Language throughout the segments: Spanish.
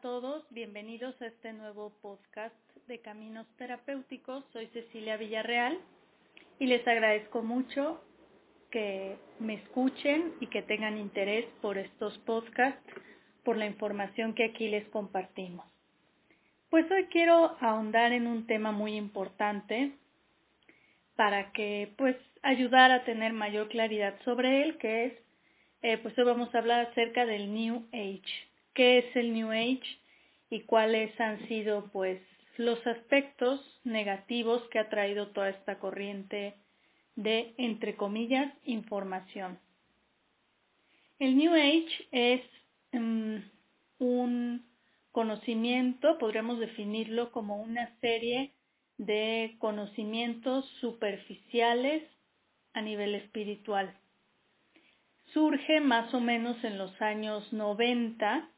a todos, bienvenidos a este nuevo podcast de Caminos Terapéuticos. Soy Cecilia Villarreal y les agradezco mucho que me escuchen y que tengan interés por estos podcasts, por la información que aquí les compartimos. Pues hoy quiero ahondar en un tema muy importante para que pues ayudar a tener mayor claridad sobre él, que es, eh, pues hoy vamos a hablar acerca del New Age qué es el New Age y cuáles han sido pues los aspectos negativos que ha traído toda esta corriente de, entre comillas, información. El New Age es mm, un conocimiento, podríamos definirlo como una serie de conocimientos superficiales a nivel espiritual. Surge más o menos en los años 90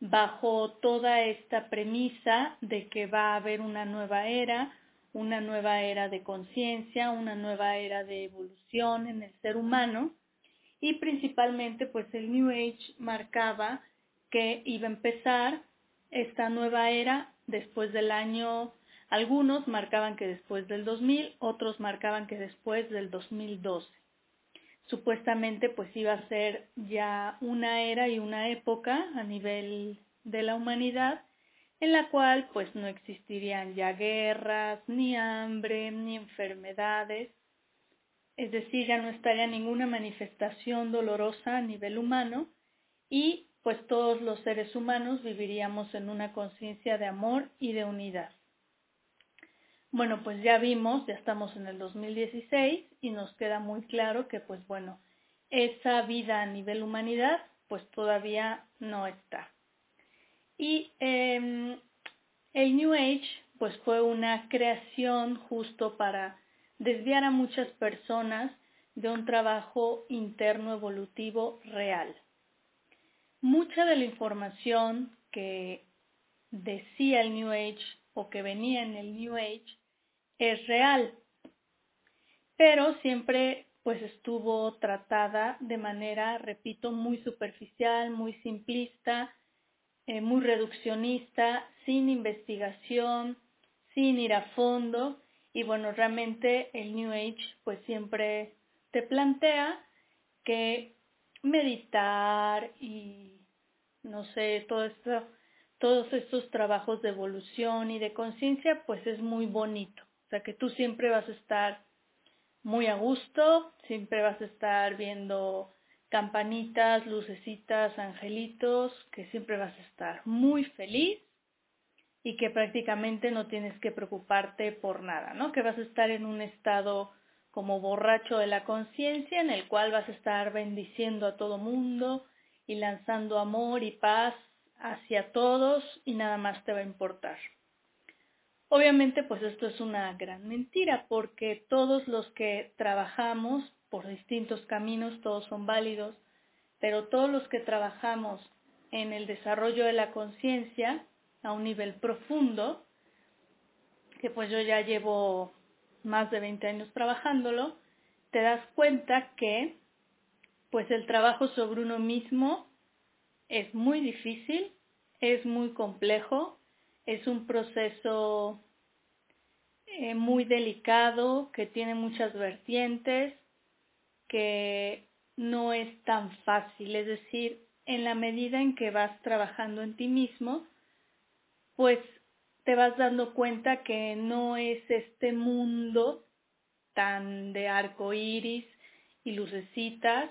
bajo toda esta premisa de que va a haber una nueva era, una nueva era de conciencia, una nueva era de evolución en el ser humano. Y principalmente pues el New Age marcaba que iba a empezar esta nueva era después del año, algunos marcaban que después del 2000, otros marcaban que después del 2012 supuestamente pues iba a ser ya una era y una época a nivel de la humanidad en la cual pues no existirían ya guerras, ni hambre, ni enfermedades, es decir, ya no estaría ninguna manifestación dolorosa a nivel humano y pues todos los seres humanos viviríamos en una conciencia de amor y de unidad. Bueno, pues ya vimos, ya estamos en el 2016 y nos queda muy claro que pues bueno, esa vida a nivel humanidad pues todavía no está. Y em, el New Age pues fue una creación justo para desviar a muchas personas de un trabajo interno evolutivo real. Mucha de la información que decía el New Age o que venía en el New Age es real, pero siempre pues estuvo tratada de manera, repito, muy superficial, muy simplista, eh, muy reduccionista, sin investigación, sin ir a fondo y bueno, realmente el New Age pues siempre te plantea que meditar y no sé, todo esto, todos estos trabajos de evolución y de conciencia pues es muy bonito. O sea que tú siempre vas a estar muy a gusto, siempre vas a estar viendo campanitas, lucecitas, angelitos, que siempre vas a estar muy feliz y que prácticamente no tienes que preocuparte por nada, ¿no? Que vas a estar en un estado como borracho de la conciencia en el cual vas a estar bendiciendo a todo mundo y lanzando amor y paz hacia todos y nada más te va a importar. Obviamente, pues esto es una gran mentira porque todos los que trabajamos por distintos caminos, todos son válidos, pero todos los que trabajamos en el desarrollo de la conciencia a un nivel profundo, que pues yo ya llevo más de 20 años trabajándolo, te das cuenta que pues el trabajo sobre uno mismo es muy difícil, es muy complejo, es un proceso eh, muy delicado, que tiene muchas vertientes, que no es tan fácil. Es decir, en la medida en que vas trabajando en ti mismo, pues te vas dando cuenta que no es este mundo tan de arco iris y lucecitas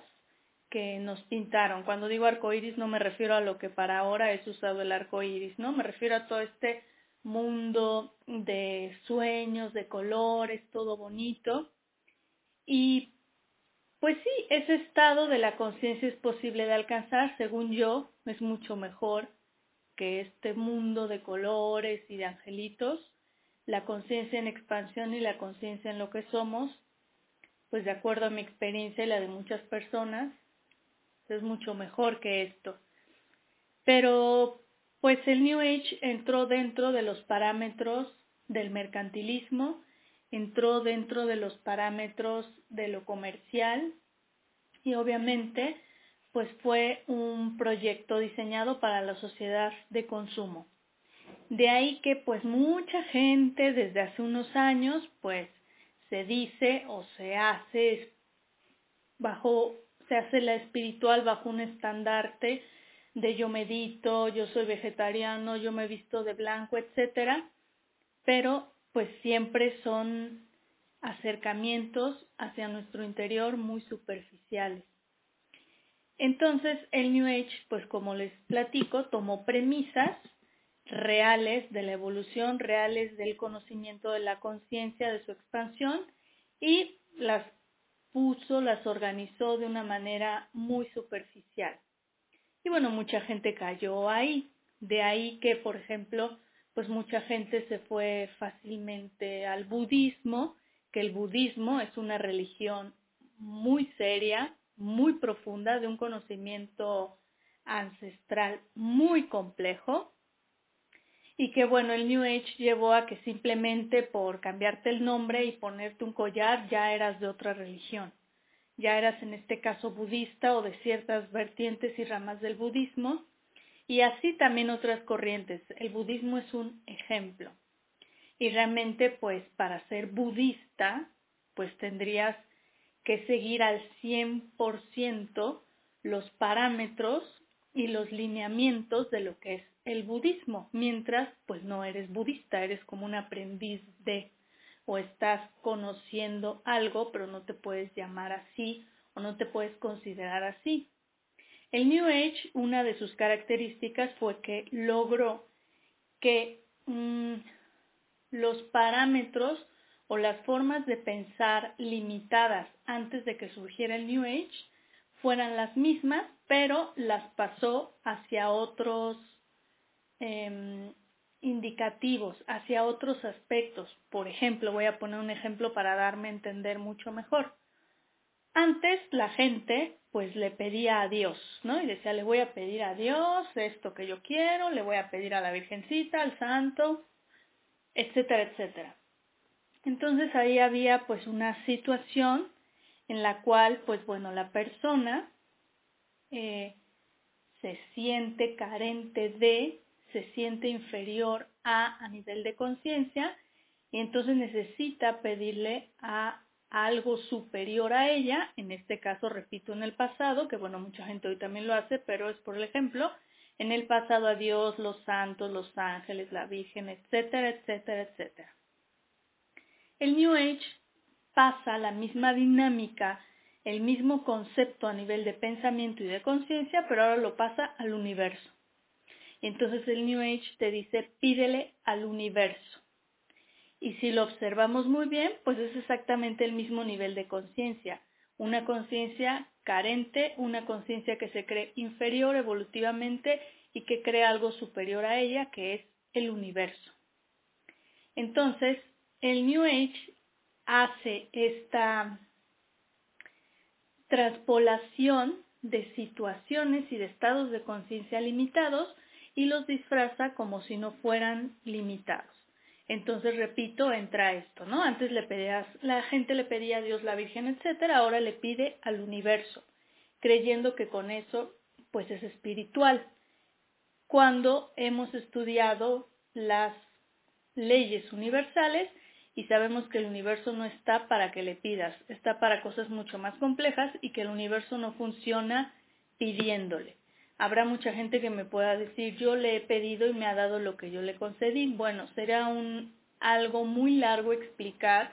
que nos pintaron. Cuando digo arco iris no me refiero a lo que para ahora es usado el arco iris, ¿no? Me refiero a todo este mundo de sueños, de colores, todo bonito. Y pues sí, ese estado de la conciencia es posible de alcanzar, según yo, es mucho mejor que este mundo de colores y de angelitos, la conciencia en expansión y la conciencia en lo que somos, pues de acuerdo a mi experiencia y la de muchas personas, es mucho mejor que esto. Pero pues el New Age entró dentro de los parámetros del mercantilismo, entró dentro de los parámetros de lo comercial y obviamente pues fue un proyecto diseñado para la sociedad de consumo. De ahí que pues mucha gente desde hace unos años pues se dice o se hace bajo se hace la espiritual bajo un estandarte de yo medito, yo soy vegetariano, yo me visto de blanco, etcétera, pero pues siempre son acercamientos hacia nuestro interior muy superficiales. Entonces, el New Age, pues como les platico, tomó premisas reales de la evolución, reales del conocimiento de la conciencia, de su expansión, y las puso, las organizó de una manera muy superficial. Y bueno, mucha gente cayó ahí. De ahí que, por ejemplo, pues mucha gente se fue fácilmente al budismo, que el budismo es una religión muy seria, muy profunda, de un conocimiento ancestral muy complejo y que bueno, el New Age llevó a que simplemente por cambiarte el nombre y ponerte un collar ya eras de otra religión. Ya eras en este caso budista o de ciertas vertientes y ramas del budismo y así también otras corrientes. El budismo es un ejemplo. Y realmente pues para ser budista pues tendrías que seguir al 100% los parámetros y los lineamientos de lo que es el budismo, mientras pues no eres budista, eres como un aprendiz de o estás conociendo algo, pero no te puedes llamar así o no te puedes considerar así. El New Age, una de sus características fue que logró que mm, los parámetros o las formas de pensar limitadas antes de que surgiera el New Age fueran las mismas, pero las pasó hacia otros em, indicativos, hacia otros aspectos. Por ejemplo, voy a poner un ejemplo para darme a entender mucho mejor. Antes la gente pues le pedía a Dios, ¿no? Y decía, le voy a pedir a Dios esto que yo quiero, le voy a pedir a la Virgencita, al Santo, etcétera, etcétera. Entonces ahí había pues una situación en la cual pues bueno la persona eh, se siente carente de, se siente inferior a a nivel de conciencia y entonces necesita pedirle a algo superior a ella, en este caso repito en el pasado, que bueno, mucha gente hoy también lo hace, pero es por el ejemplo, en el pasado a Dios, los santos, los ángeles, la Virgen, etcétera, etcétera, etcétera. El New Age pasa la misma dinámica, el mismo concepto a nivel de pensamiento y de conciencia, pero ahora lo pasa al universo. Entonces el New Age te dice, pídele al universo. Y si lo observamos muy bien, pues es exactamente el mismo nivel de conciencia. Una conciencia carente, una conciencia que se cree inferior evolutivamente y que cree algo superior a ella, que es el universo. Entonces, el New Age hace esta transpolación de situaciones y de estados de conciencia limitados y los disfraza como si no fueran limitados. Entonces, repito, entra esto, ¿no? Antes le pedías, la gente le pedía a Dios, la Virgen, etcétera, ahora le pide al universo, creyendo que con eso, pues es espiritual. Cuando hemos estudiado las leyes universales y sabemos que el universo no está para que le pidas, está para cosas mucho más complejas y que el universo no funciona pidiéndole. Habrá mucha gente que me pueda decir, yo le he pedido y me ha dado lo que yo le concedí. Bueno, será un, algo muy largo explicar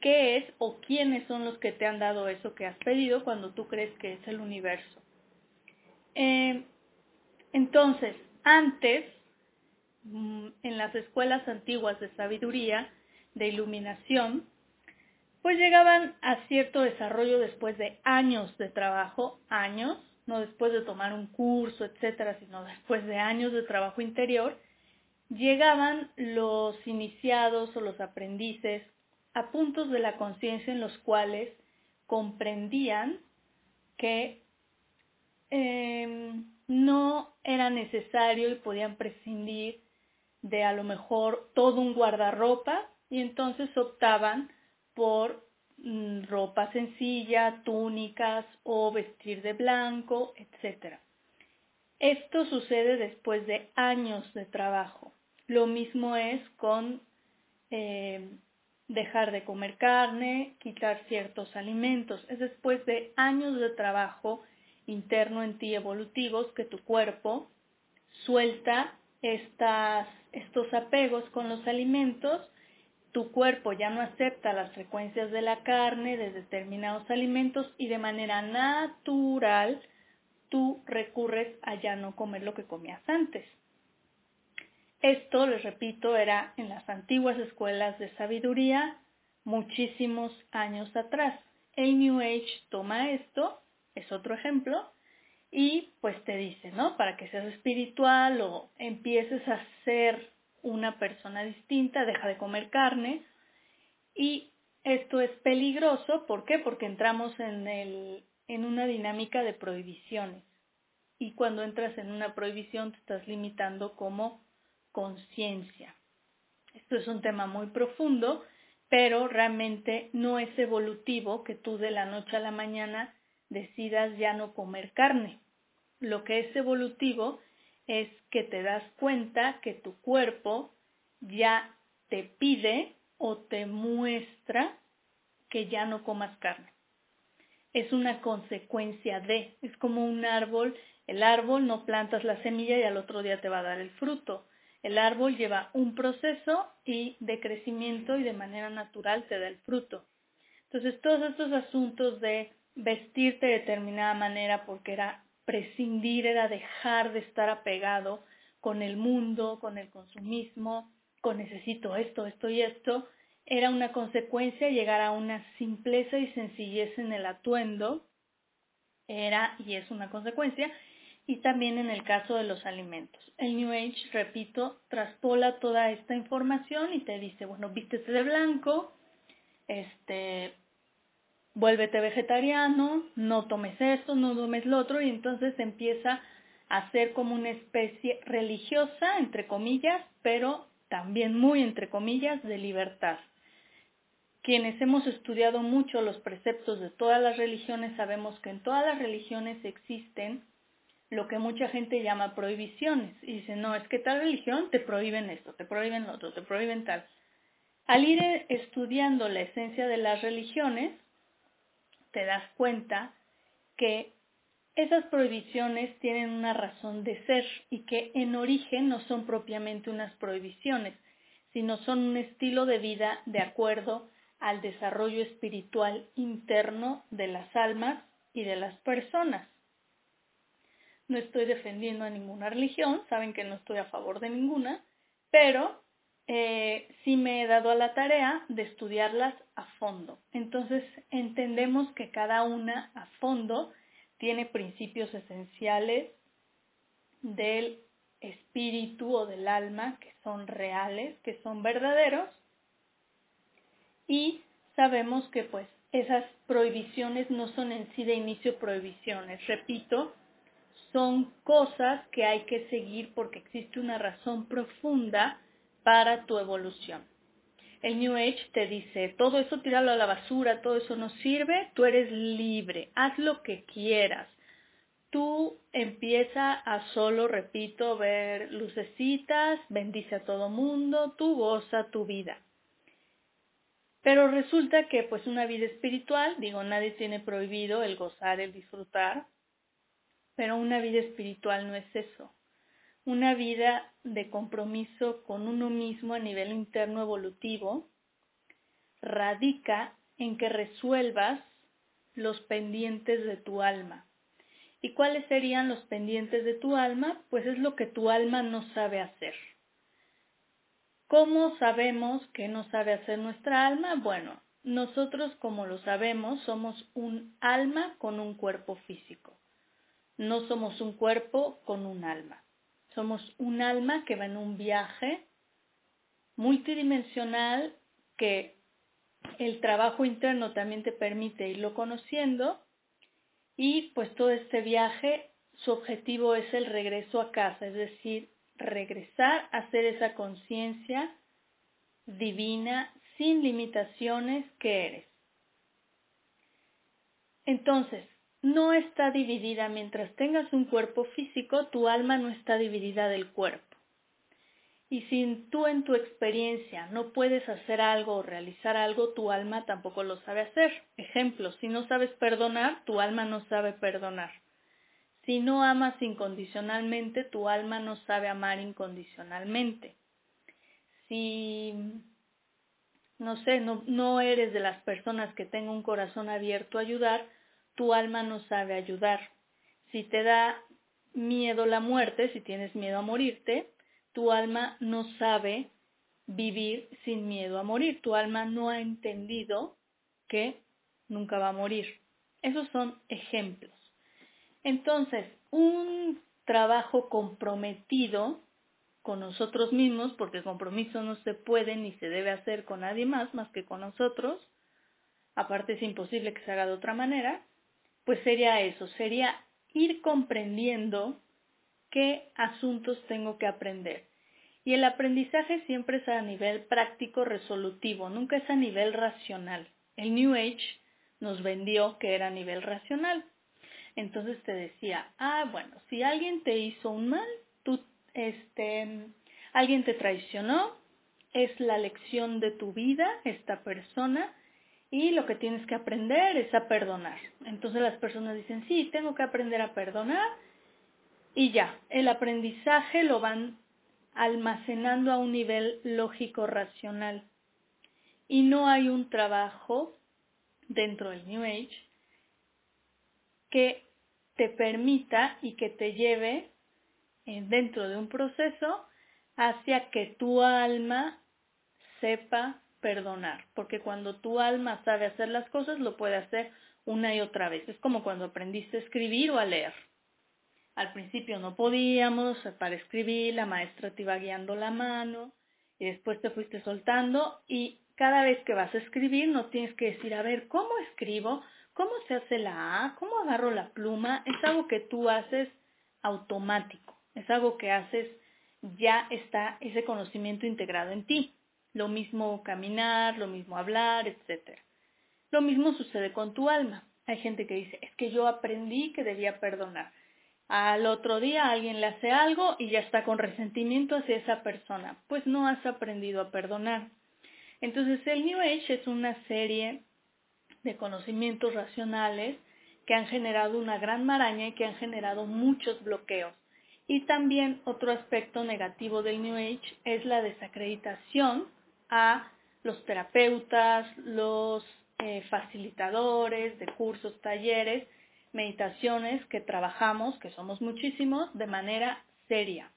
qué es o quiénes son los que te han dado eso que has pedido cuando tú crees que es el universo. Eh, entonces, antes, mm, en las escuelas antiguas de sabiduría, de iluminación, pues llegaban a cierto desarrollo después de años de trabajo, años, no después de tomar un curso, etcétera, sino después de años de trabajo interior, llegaban los iniciados o los aprendices a puntos de la conciencia en los cuales comprendían que em, no era necesario y podían prescindir de a lo mejor todo un guardarropa y entonces optaban por mm, ropa sencilla, túnicas o vestir de blanco, etc. Esto sucede después de años de trabajo. Lo mismo es con eh, dejar de comer carne, quitar ciertos alimentos. Es después de años de trabajo interno en ti evolutivos que tu cuerpo suelta estas, estos apegos con los alimentos tu cuerpo ya no acepta las frecuencias de la carne de determinados alimentos y de manera natural tú recurres a ya no comer lo que comías antes. Esto, les repito, era en las antiguas escuelas de sabiduría muchísimos años atrás. El New Age toma esto, es otro ejemplo, y pues te dice, ¿no? Para que seas espiritual o empieces a ser una persona distinta, deja de comer carne y esto es peligroso, ¿por qué? Porque entramos en, el, en una dinámica de prohibiciones y cuando entras en una prohibición te estás limitando como conciencia. Esto es un tema muy profundo, pero realmente no es evolutivo que tú de la noche a la mañana decidas ya no comer carne. Lo que es evolutivo es que te das cuenta que tu cuerpo ya te pide o te muestra que ya no comas carne. Es una consecuencia de, es como un árbol, el árbol no plantas la semilla y al otro día te va a dar el fruto. El árbol lleva un proceso y de crecimiento y de manera natural te da el fruto. Entonces todos estos asuntos de vestirte de determinada manera porque era prescindir, era dejar de estar apegado con el mundo, con el consumismo, con necesito esto, esto y esto, era una consecuencia llegar a una simpleza y sencillez en el atuendo, era y es una consecuencia, y también en el caso de los alimentos. El New Age, repito, traspola toda esta información y te dice, bueno, vístete de blanco, este, vuélvete vegetariano, no tomes esto, no tomes lo otro, y entonces empieza a ser como una especie religiosa, entre comillas, pero también muy entre comillas, de libertad. Quienes hemos estudiado mucho los preceptos de todas las religiones sabemos que en todas las religiones existen lo que mucha gente llama prohibiciones. Y dice, no, es que tal religión te prohíben esto, te prohíben lo otro, te prohíben tal. Al ir estudiando la esencia de las religiones, te das cuenta que esas prohibiciones tienen una razón de ser y que en origen no son propiamente unas prohibiciones, sino son un estilo de vida de acuerdo al desarrollo espiritual interno de las almas y de las personas. No estoy defendiendo a ninguna religión, saben que no estoy a favor de ninguna, pero eh, sí me he dado a la tarea de estudiarlas a fondo. Entonces entendemos que cada una a fondo tiene principios esenciales del espíritu o del alma que son reales, que son verdaderos y sabemos que pues esas prohibiciones no son en sí de inicio prohibiciones, repito, son cosas que hay que seguir porque existe una razón profunda para tu evolución. El New Age te dice, todo eso tíralo a la basura, todo eso no sirve, tú eres libre, haz lo que quieras. Tú empieza a solo, repito, ver lucecitas, bendice a todo mundo, tú goza tu vida. Pero resulta que pues una vida espiritual, digo, nadie tiene prohibido el gozar, el disfrutar, pero una vida espiritual no es eso una vida de compromiso con uno mismo a nivel interno evolutivo radica en que resuelvas los pendientes de tu alma. ¿Y cuáles serían los pendientes de tu alma? Pues es lo que tu alma no sabe hacer. ¿Cómo sabemos que no sabe hacer nuestra alma? Bueno, nosotros, como lo sabemos, somos un alma con un cuerpo físico. No somos un cuerpo con un alma. Somos un alma que va en un viaje multidimensional que el trabajo interno también te permite irlo conociendo y pues todo este viaje, su objetivo es el regreso a casa, es decir, regresar a ser esa conciencia divina sin limitaciones que eres. Entonces, no está dividida mientras tengas un cuerpo físico, tu alma no está dividida del cuerpo. Y si tú en tu experiencia no puedes hacer algo o realizar algo, tu alma tampoco lo sabe hacer. Ejemplo, si no sabes perdonar, tu alma no sabe perdonar. Si no amas incondicionalmente, tu alma no sabe amar incondicionalmente. Si, no sé, no, no eres de las personas que tengan un corazón abierto a ayudar, tu alma no sabe ayudar. Si te da miedo la muerte, si tienes miedo a morirte, tu alma no sabe vivir sin miedo a morir. Tu alma no ha entendido que nunca va a morir. Esos son ejemplos. Entonces, un trabajo comprometido con nosotros mismos, porque el compromiso no se puede ni se debe hacer con nadie más más que con nosotros, aparte es imposible que se haga de otra manera, pues sería eso, sería ir comprendiendo qué asuntos tengo que aprender. Y el aprendizaje siempre es a nivel práctico resolutivo, nunca es a nivel racional. El New Age nos vendió que era a nivel racional. Entonces te decía, ah, bueno, si alguien te hizo un mal, tú, este, alguien te traicionó, es la lección de tu vida, esta persona, y lo que tienes que aprender es a perdonar. Entonces las personas dicen, sí, tengo que aprender a perdonar, y ya, el aprendizaje lo van almacenando a un nivel lógico racional. Y no hay un trabajo dentro del New Age que te permita y que te lleve dentro de un proceso hacia que tu alma sepa perdonar, porque cuando tu alma sabe hacer las cosas lo puede hacer una y otra vez. Es como cuando aprendiste a escribir o a leer. Al principio no podíamos, para escribir la maestra te iba guiando la mano y después te fuiste soltando y cada vez que vas a escribir no tienes que decir, a ver, ¿cómo escribo? ¿Cómo se hace la A? ¿Cómo agarro la pluma? Es algo que tú haces automático, es algo que haces, ya está ese conocimiento integrado en ti. Lo mismo caminar, lo mismo hablar, etc. Lo mismo sucede con tu alma. Hay gente que dice, es que yo aprendí que debía perdonar. Al otro día alguien le hace algo y ya está con resentimiento hacia esa persona. Pues no has aprendido a perdonar. Entonces el New Age es una serie de conocimientos racionales que han generado una gran maraña y que han generado muchos bloqueos. Y también otro aspecto negativo del New Age es la desacreditación a los terapeutas, los eh, facilitadores de cursos, talleres, meditaciones que trabajamos, que somos muchísimos, de manera seria.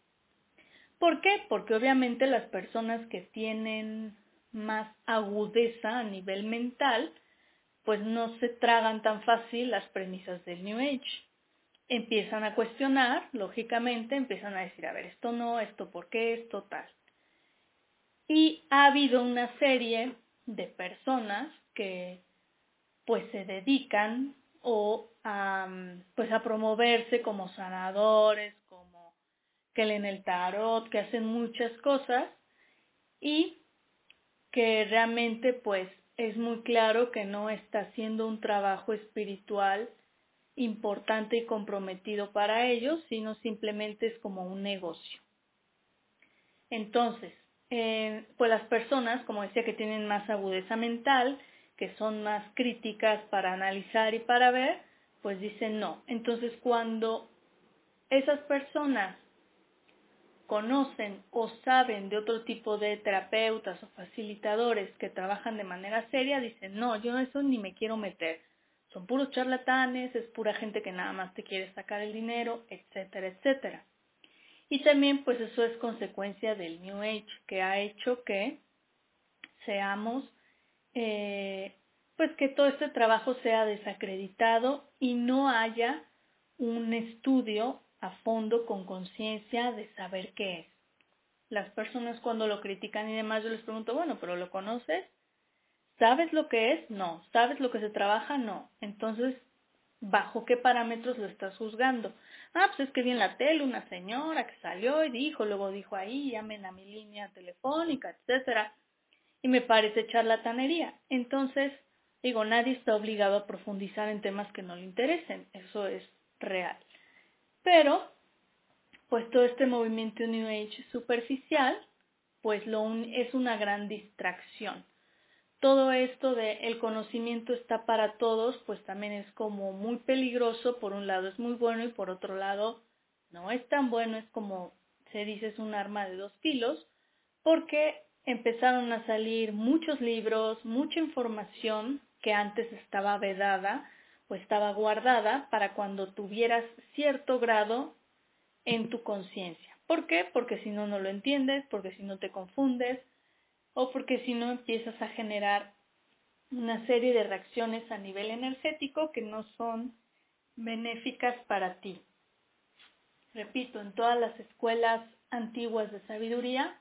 ¿Por qué? Porque obviamente las personas que tienen más agudeza a nivel mental, pues no se tragan tan fácil las premisas del New Age. Empiezan a cuestionar, lógicamente, empiezan a decir, a ver, esto no, esto por qué, esto tal. Y ha habido una serie de personas que pues se dedican o a, pues a promoverse como sanadores, como que leen el tarot, que hacen muchas cosas y que realmente pues es muy claro que no está haciendo un trabajo espiritual importante y comprometido para ellos, sino simplemente es como un negocio. Entonces, eh, pues las personas, como decía, que tienen más agudeza mental, que son más críticas para analizar y para ver, pues dicen no. Entonces cuando esas personas conocen o saben de otro tipo de terapeutas o facilitadores que trabajan de manera seria, dicen, no, yo eso ni me quiero meter. Son puros charlatanes, es pura gente que nada más te quiere sacar el dinero, etcétera, etcétera. Y también pues eso es consecuencia del New Age, que ha hecho que seamos eh, pues que todo este trabajo sea desacreditado y no haya un estudio a fondo con conciencia de saber qué es. Las personas cuando lo critican y demás yo les pregunto, bueno, pero ¿lo conoces? ¿Sabes lo que es? No. ¿Sabes lo que se trabaja? No. Entonces, ¿bajo qué parámetros lo estás juzgando? Ah, pues es que vi en la tele una señora que salió y dijo, luego dijo ahí, llamen a mi línea telefónica, etcétera. Y me parece charlatanería. Entonces, digo, nadie está obligado a profundizar en temas que no le interesen. Eso es real. Pero, pues todo este movimiento New Age superficial, pues lo es una gran distracción. Todo esto de el conocimiento está para todos, pues también es como muy peligroso. Por un lado es muy bueno y por otro lado no es tan bueno. Es como se dice es un arma de dos filos, porque empezaron a salir muchos libros, mucha información que antes estaba vedada o estaba guardada para cuando tuvieras cierto grado en tu conciencia. ¿Por qué? Porque si no, no lo entiendes, porque si no te confundes o porque si no empiezas a generar una serie de reacciones a nivel energético que no son benéficas para ti. Repito, en todas las escuelas antiguas de sabiduría,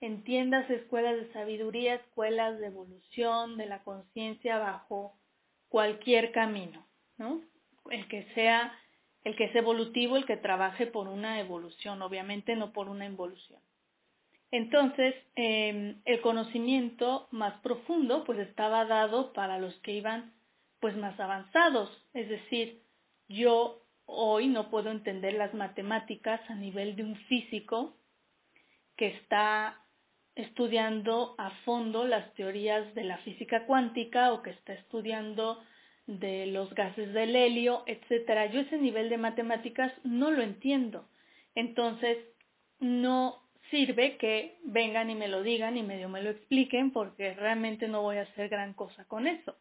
entiendas escuelas de sabiduría, escuelas de evolución de la conciencia bajo cualquier camino, ¿no? El que sea, el que es evolutivo, el que trabaje por una evolución, obviamente no por una involución. Entonces, em, el conocimiento más profundo, pues estaba dado para los que iban, pues más avanzados. Es decir, yo hoy no puedo entender las matemáticas a nivel de un físico que está estudiando a fondo las teorías de la física cuántica o que está estudiando de los gases del helio, etcétera. Yo ese nivel de matemáticas no lo entiendo. Entonces, no sirve que vengan y me lo digan y medio me lo expliquen porque realmente no voy a hacer gran cosa con eso.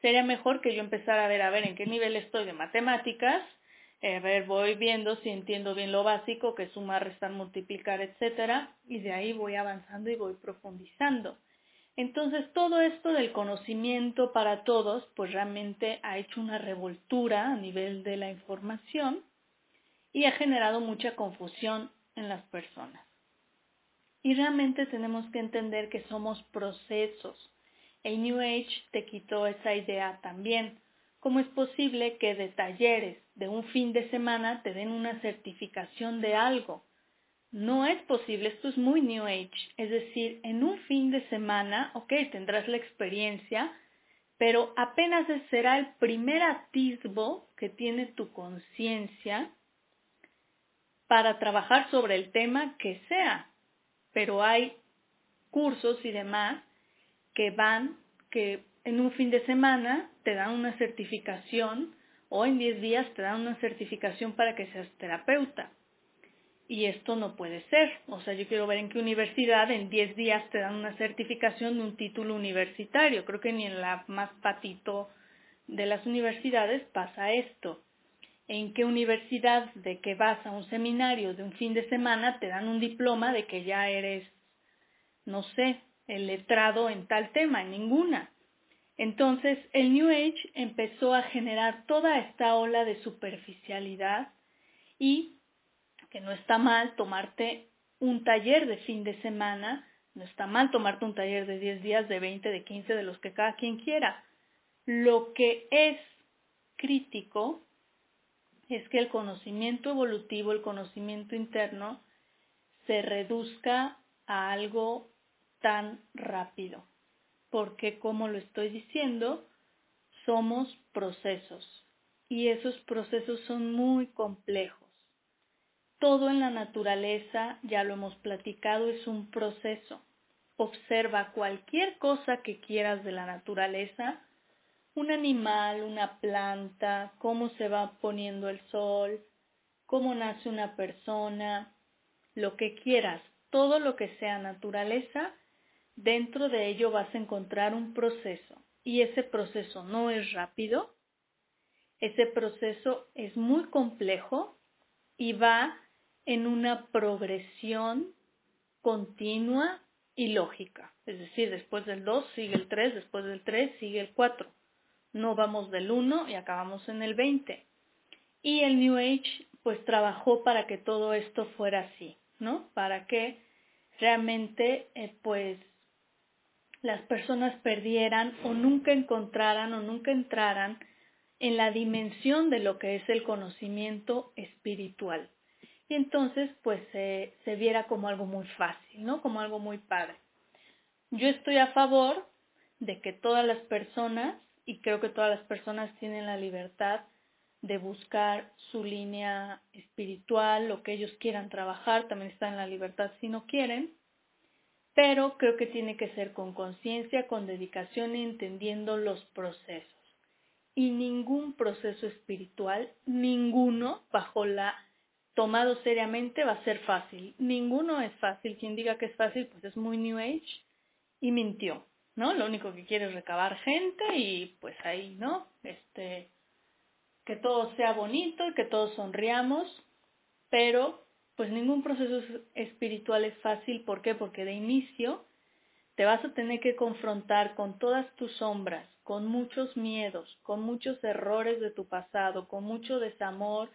Sería mejor que yo empezara a ver a ver en qué nivel estoy de matemáticas a ver, voy viendo si entiendo bien lo básico, que sumar, restar, multiplicar, etcétera, y de ahí voy avanzando y voy profundizando. Entonces, todo esto del conocimiento para todos, pues realmente ha hecho una revoltura a nivel de la información y ha generado mucha confusión en las personas. Y realmente tenemos que entender que somos procesos. El New Age te quitó esa idea también. ¿Cómo es posible que de talleres de un fin de semana te den una certificación de algo? No es posible, esto es muy New Age. Es decir, en un fin de semana, ok, tendrás la experiencia, pero apenas será el primer atisbo que tiene tu conciencia para trabajar sobre el tema que sea. Pero hay cursos y demás que van, que en un fin de semana te dan una certificación o en 10 días te dan una certificación para que seas terapeuta. Y esto no puede ser. O sea, yo quiero ver en qué universidad en 10 días te dan una certificación de un título universitario. Creo que ni en la más patito de las universidades pasa esto. ¿En qué universidad de que vas a un seminario de un fin de semana te dan un diploma de que ya eres, no sé, el letrado en tal tema? En ninguna. Entonces, el New Age empezó a generar toda esta ola de superficialidad y que no está mal tomarte un taller de fin de semana, no está mal tomarte un taller de 10 días, de 20, de 15, de los que cada quien quiera. Lo que es crítico es que el conocimiento evolutivo, el conocimiento interno, se reduzca a algo tan rápido porque como lo estoy diciendo, somos procesos y esos procesos son muy complejos. Todo en la naturaleza, ya lo hemos platicado, es un proceso. Observa cualquier cosa que quieras de la naturaleza, un animal, una planta, cómo se va poniendo el sol, cómo nace una persona, lo que quieras, todo lo que sea naturaleza, dentro de ello vas a encontrar un proceso y ese proceso no es rápido, ese proceso es muy complejo y va en una progresión continua y lógica. Es decir, después del 2 sigue el 3, después del 3 sigue el 4. No vamos del 1 y acabamos en el 20. Y el New Age pues trabajó para que todo esto fuera así, ¿no? Para que realmente eh, pues las personas perdieran o nunca encontraran o nunca entraran en la dimensión de lo que es el conocimiento espiritual. Y entonces pues se viera como algo muy fácil, ¿no? Como algo muy padre. Yo estoy a favor de que todas las personas, y creo que todas las personas tienen la libertad de buscar su línea espiritual, lo que ellos quieran trabajar, también están en la libertad si no quieren, pero creo que tiene que ser con conciencia, con dedicación y entendiendo los procesos. Y ningún proceso espiritual, ninguno bajo la tomado seriamente va a ser fácil. Ninguno es fácil. Quien diga que es fácil, pues es muy New Age y mintió, Lo único que quiere es recabar gente y pues ahí, ¿no? Este, que todo sea bonito y que todos sonriamos, pero pues ningún proceso espiritual es fácil. ¿Por qué? Porque de inicio te vas a tener que confrontar con todas tus sombras, con muchos miedos, con muchos errores de tu pasado, con mucho desamor,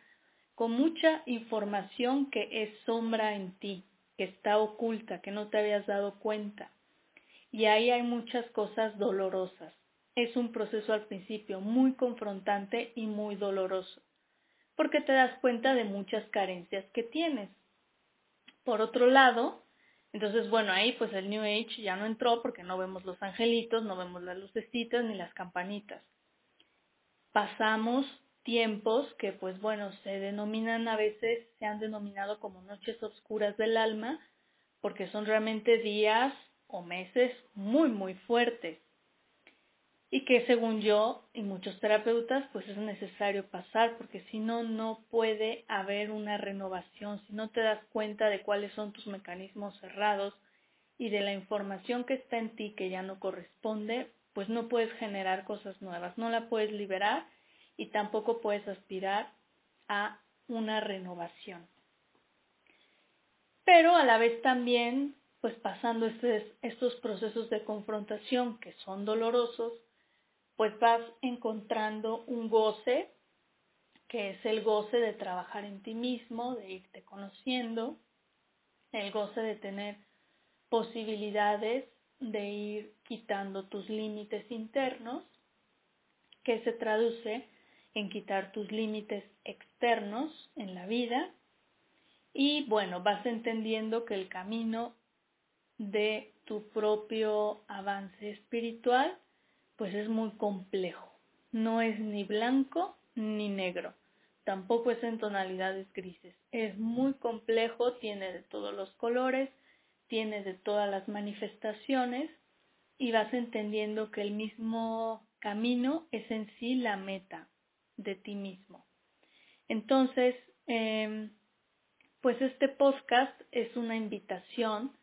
con mucha información que es sombra en ti, que está oculta, que no te habías dado cuenta. Y ahí hay muchas cosas dolorosas. Es un proceso al principio muy confrontante y muy doloroso porque te das cuenta de muchas carencias que tienes. Por otro lado, entonces, bueno, ahí pues el New Age ya no entró porque no vemos los angelitos, no vemos las lucecitas ni las campanitas. Pasamos tiempos que pues bueno, se denominan a veces, se han denominado como noches oscuras del alma, porque son realmente días o meses muy, muy fuertes y que según yo y muchos terapeutas pues es necesario pasar porque si no no puede haber una renovación, si no te das cuenta de cuáles son tus mecanismos cerrados y de la información que está en ti que ya no corresponde, pues no puedes generar cosas nuevas, no la puedes liberar y tampoco puedes aspirar a una renovación. Pero a la vez también, pues pasando estos procesos de confrontación que son dolorosos, pues vas encontrando un goce, que es el goce de trabajar en ti mismo, de irte conociendo, el goce de tener posibilidades de ir quitando tus límites internos, que se traduce en quitar tus límites externos en la vida. Y bueno, vas entendiendo que el camino de tu propio avance espiritual pues es muy complejo. No es ni blanco ni negro. Tampoco es en tonalidades grises. Es muy complejo, tiene de todos los colores, tiene de todas las manifestaciones y vas entendiendo que el mismo camino es en sí la meta de ti mismo. Entonces, em, pues este podcast es una invitación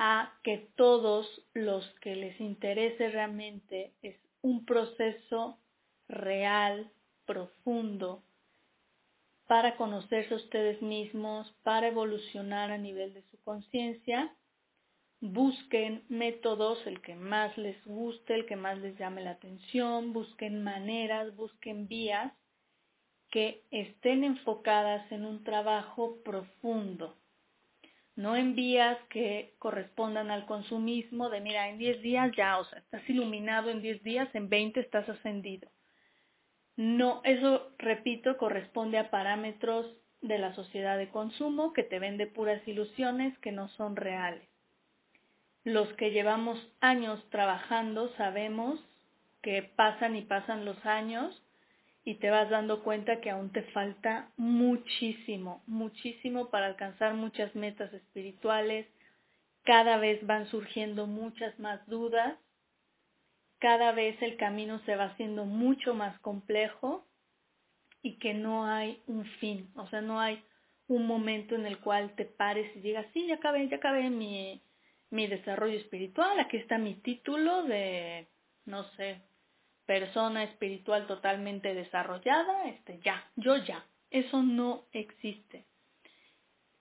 a que todos los que les interese realmente es un proceso real, profundo, para conocerse ustedes mismos, para evolucionar a nivel de su conciencia, busquen métodos, el que más les guste, el que más les llame la atención, busquen maneras, busquen vías que estén enfocadas en un trabajo profundo, no en vías que correspondan al consumismo de, mira, en 10 días ya, o sea, estás iluminado en 10 días, en 20 estás ascendido. No, eso, repito, corresponde a parámetros de la sociedad de consumo que te vende puras ilusiones que no son reales. Los que llevamos años trabajando sabemos que pasan y pasan los años y te vas dando cuenta que aún te falta muchísimo, muchísimo para alcanzar muchas metas espirituales. Cada vez van surgiendo muchas más dudas. Cada vez el camino se va haciendo mucho más complejo y que no hay un fin, o sea, no hay un momento en el cual te pares y digas, sí, ya acabé, ya acabé mi, mi desarrollo espiritual, aquí está mi título de, no sé, persona espiritual totalmente desarrollada, este ya, yo ya. Eso no existe.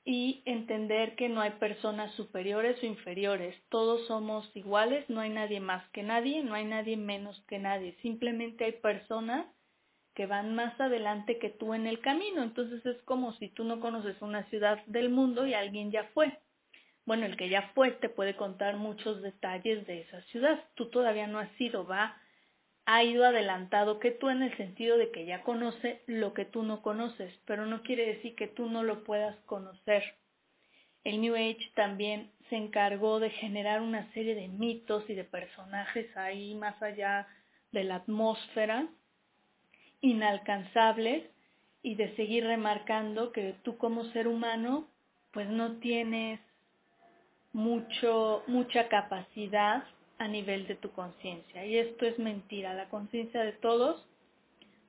y entender que no hay personas superiores o inferiores, todos somos iguales, no hay nadie más que nadie, no hay nadie menos que nadie, simplemente hay personas que van más adelante que tú en el camino, entonces es como si tú no conoces una ciudad del mundo y alguien ya fue. Bueno, el que ya fue te puede contar muchos detalles de esa ciudad, tú todavía no has ido, va ha ido adelantado que tú en el sentido de que ya conoce lo que tú no conoces, pero no quiere decir que tú no lo puedas conocer. El New Age también se encargó de generar una serie de mitos y de personajes ahí más allá de la atmósfera, inalcanzables, y de seguir remarcando que tú como ser humano pues no tienes mucho, mucha capacidad a nivel de tu conciencia. Y esto es mentira. La conciencia de todos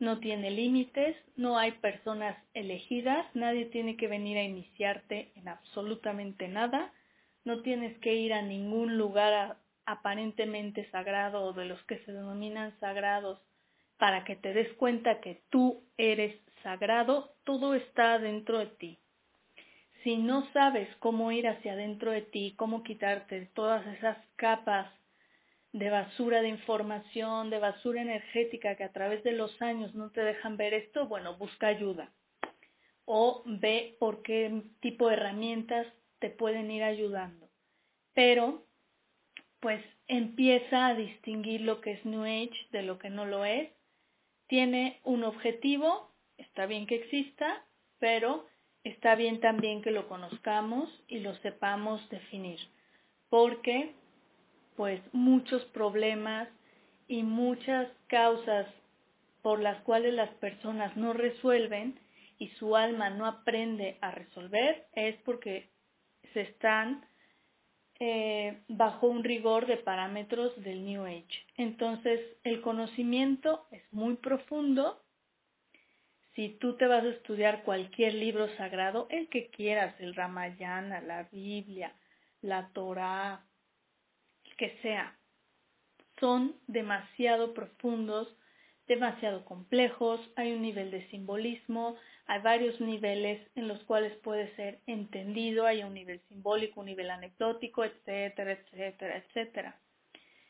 no tiene límites, no hay personas elegidas, nadie tiene que venir a iniciarte en absolutamente nada, no tienes que ir a ningún lugar aparentemente sagrado o de los que se denominan sagrados para que te des cuenta que tú eres sagrado, todo está dentro de ti. Si no sabes cómo ir hacia adentro de ti, cómo quitarte todas esas capas de basura de información, de basura energética que a través de los años no te dejan ver esto, bueno, busca ayuda. O ve por qué tipo de herramientas te pueden ir ayudando. Pero, pues empieza a distinguir lo que es New Age de lo que no lo es. Tiene un objetivo, está bien que exista, pero está bien también que lo conozcamos y lo sepamos definir. Porque pues muchos problemas y muchas causas por las cuales las personas no resuelven y su alma no aprende a resolver es porque se están eh, bajo un rigor de parámetros del New Age. Entonces, el conocimiento es muy profundo. Si tú te vas a estudiar cualquier libro sagrado, el que quieras, el Ramayana, la Biblia, la Torah, que sea. Son demasiado profundos, demasiado complejos, hay un nivel de simbolismo, hay varios niveles en los cuales puede ser entendido, hay un nivel simbólico, un nivel anecdótico, etcétera, etcétera, etcétera.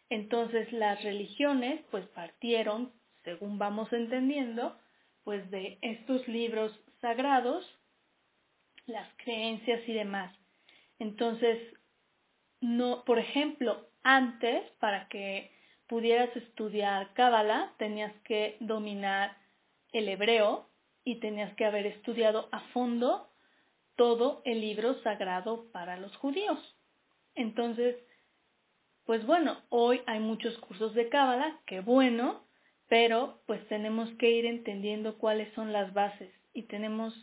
Entonces las religiones pues partieron, según vamos entendiendo, pues de estos libros sagrados, las creencias y demás. Entonces, no, por ejemplo, antes, para que pudieras estudiar Cábala, tenías que dominar el hebreo y tenías que haber estudiado a fondo todo el libro sagrado para los judíos. Entonces, pues bueno, hoy hay muchos cursos de Cábala, qué bueno, pero pues tenemos que ir entendiendo cuáles son las bases y tenemos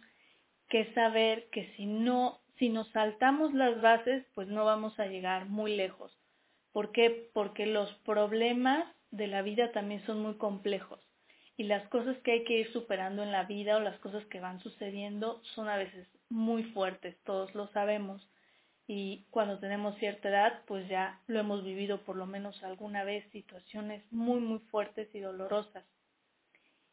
que saber que si no, si nos saltamos las bases, pues no vamos a llegar muy lejos. ¿Por qué? Porque los problemas de la vida también son muy complejos y las cosas que hay que ir superando en la vida o las cosas que van sucediendo son a veces muy fuertes, todos lo sabemos. Y cuando tenemos cierta edad, pues ya lo hemos vivido por lo menos alguna vez, situaciones muy, muy fuertes y dolorosas.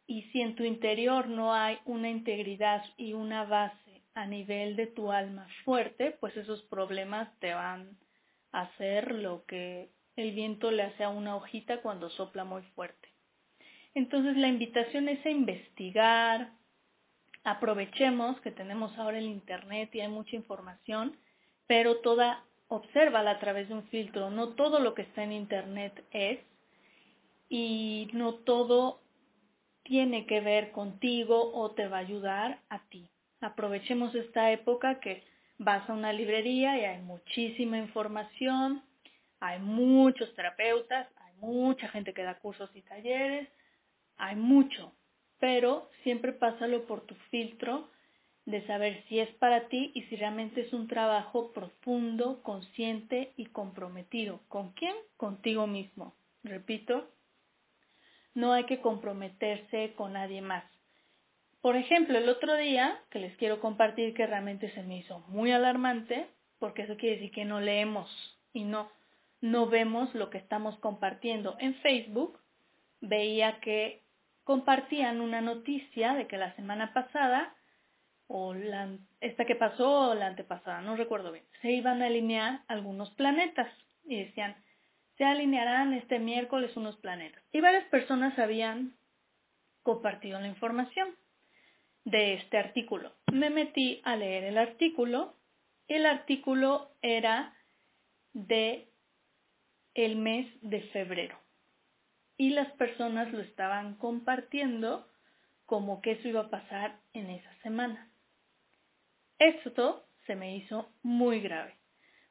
Y si en tu interior no hay una integridad y una base a nivel de tu alma fuerte, pues esos problemas te van hacer lo que el viento le hace a una hojita cuando sopla muy fuerte. Entonces la invitación es a investigar, aprovechemos que tenemos ahora el Internet y hay mucha información, pero toda, obsérvala a través de un filtro, no todo lo que está en Internet es y no todo tiene que ver contigo o te va a ayudar a ti. Aprovechemos esta época que vas a una librería y hay muchísima información, hay muchos terapeutas, hay mucha gente que da cursos y talleres, hay mucho, pero siempre pásalo por tu filtro de saber si es para ti y si realmente es un trabajo profundo, consciente y comprometido. ¿Con quién? Contigo mismo. Repito, no hay que comprometerse con nadie más. Por ejemplo, el otro día, que les quiero compartir que realmente se me hizo muy alarmante, porque eso quiere decir que no leemos y no, no vemos lo que estamos compartiendo. En Facebook veía que compartían una noticia de que la semana pasada o esta que pasó o la antepasada, no recuerdo bien, se iban a alinear algunos planetas y decían, se alinearán este miércoles unos planetas. Y varias personas habían compartido la información de este artículo. Me metí a leer el artículo. El artículo era de el mes de febrero y las personas lo estaban compartiendo como que eso iba a pasar en esa semana. Esto se me hizo muy grave,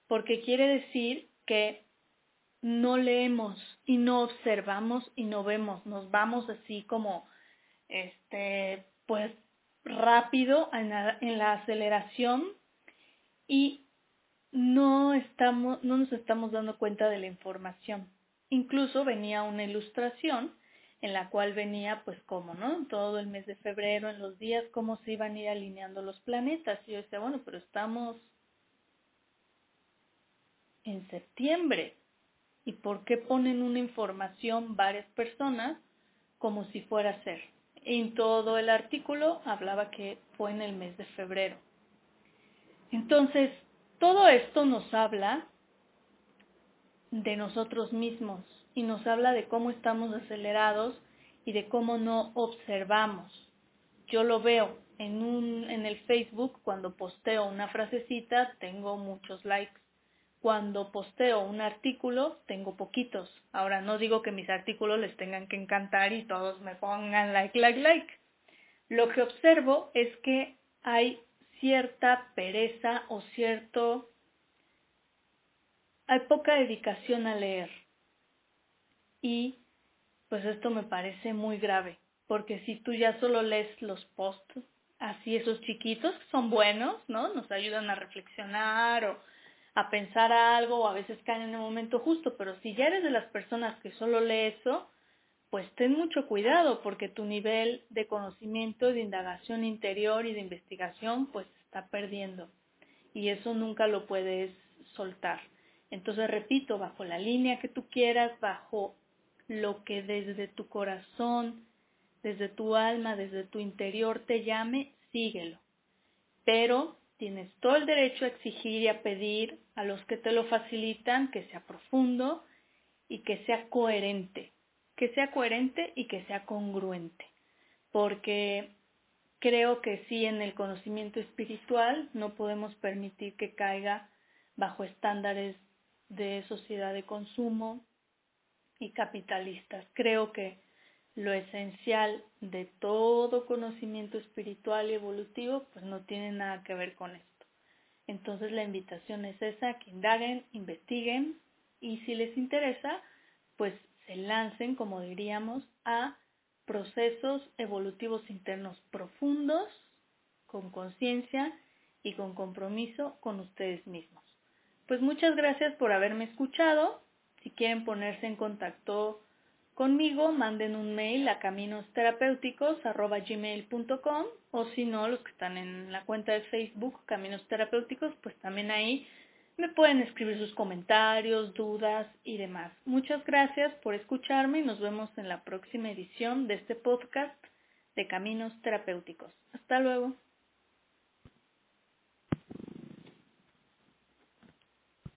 porque quiere decir que no leemos y no observamos y no vemos, nos vamos así como, este, pues rápido en la, aceleración y no estamos, no nos estamos dando cuenta de la información. Incluso venía una ilustración en la cual venía pues cómo, ¿no? Todo el mes de febrero, en los días, cómo se iban a ir alineando los planetas. Y yo decía, bueno, pero estamos en septiembre. ¿Y por qué ponen una información varias personas como si fuera ser? En todo el artículo hablaba que fue en el mes de febrero. Entonces, todo esto nos habla de nosotros mismos y nos habla de cómo estamos acelerados y de cómo no observamos. Yo lo veo en, el Facebook cuando posteo una frasecita, tengo muchos likes. Cuando posteo un artículo, tengo poquitos. Ahora no digo que mis artículos les tengan que encantar y todos me pongan like, like, like. Lo que observo es que hay cierta pereza o cierto... Hay poca dedicación a leer y pues esto me parece muy grave, porque si tú ya solo lees los posts, así esos chiquitos, son buenos, ¿no? Nos ayudan a reflexionar o a pensar algo o a veces caen en el momento justo, pero si ya eres de las personas que solo lee eso, pues ten mucho cuidado porque tu nivel de conocimiento, de indagación interior y de investigación pues está perdiendo y eso nunca lo puedes soltar. Entonces, repito, bajo la línea que tú quieras, bajo lo que desde tu corazón, desde tu alma, desde tu interior te llame, síguelo. Pero tienes todo el derecho a exigir y a pedir a los que te lo facilitan que sea profundo y que sea coherente, que sea coherente y que sea congruente, porque creo que sí en el conocimiento espiritual no podemos permitir que caiga bajo estándares de sociedad de consumo, y capitalistas. Creo que lo esencial de todo conocimiento espiritual y evolutivo pues no tiene nada que ver con esto. Entonces la invitación es esa, que indaguen, investiguen y si les interesa pues se lancen, como diríamos, a procesos evolutivos internos profundos, con conciencia y con compromiso con ustedes mismos. Pues muchas gracias por haberme escuchado. Si quieren ponerse en contacto conmigo, manden un mail a caminosterapéuticos.gmail.com o si no, los que están en la cuenta de Facebook Caminos Terapéuticos, pues también ahí me pueden escribir sus comentarios, dudas y demás. Muchas gracias por escucharme y nos vemos en la próxima edición de este podcast de Caminos Terapéuticos. Hasta luego.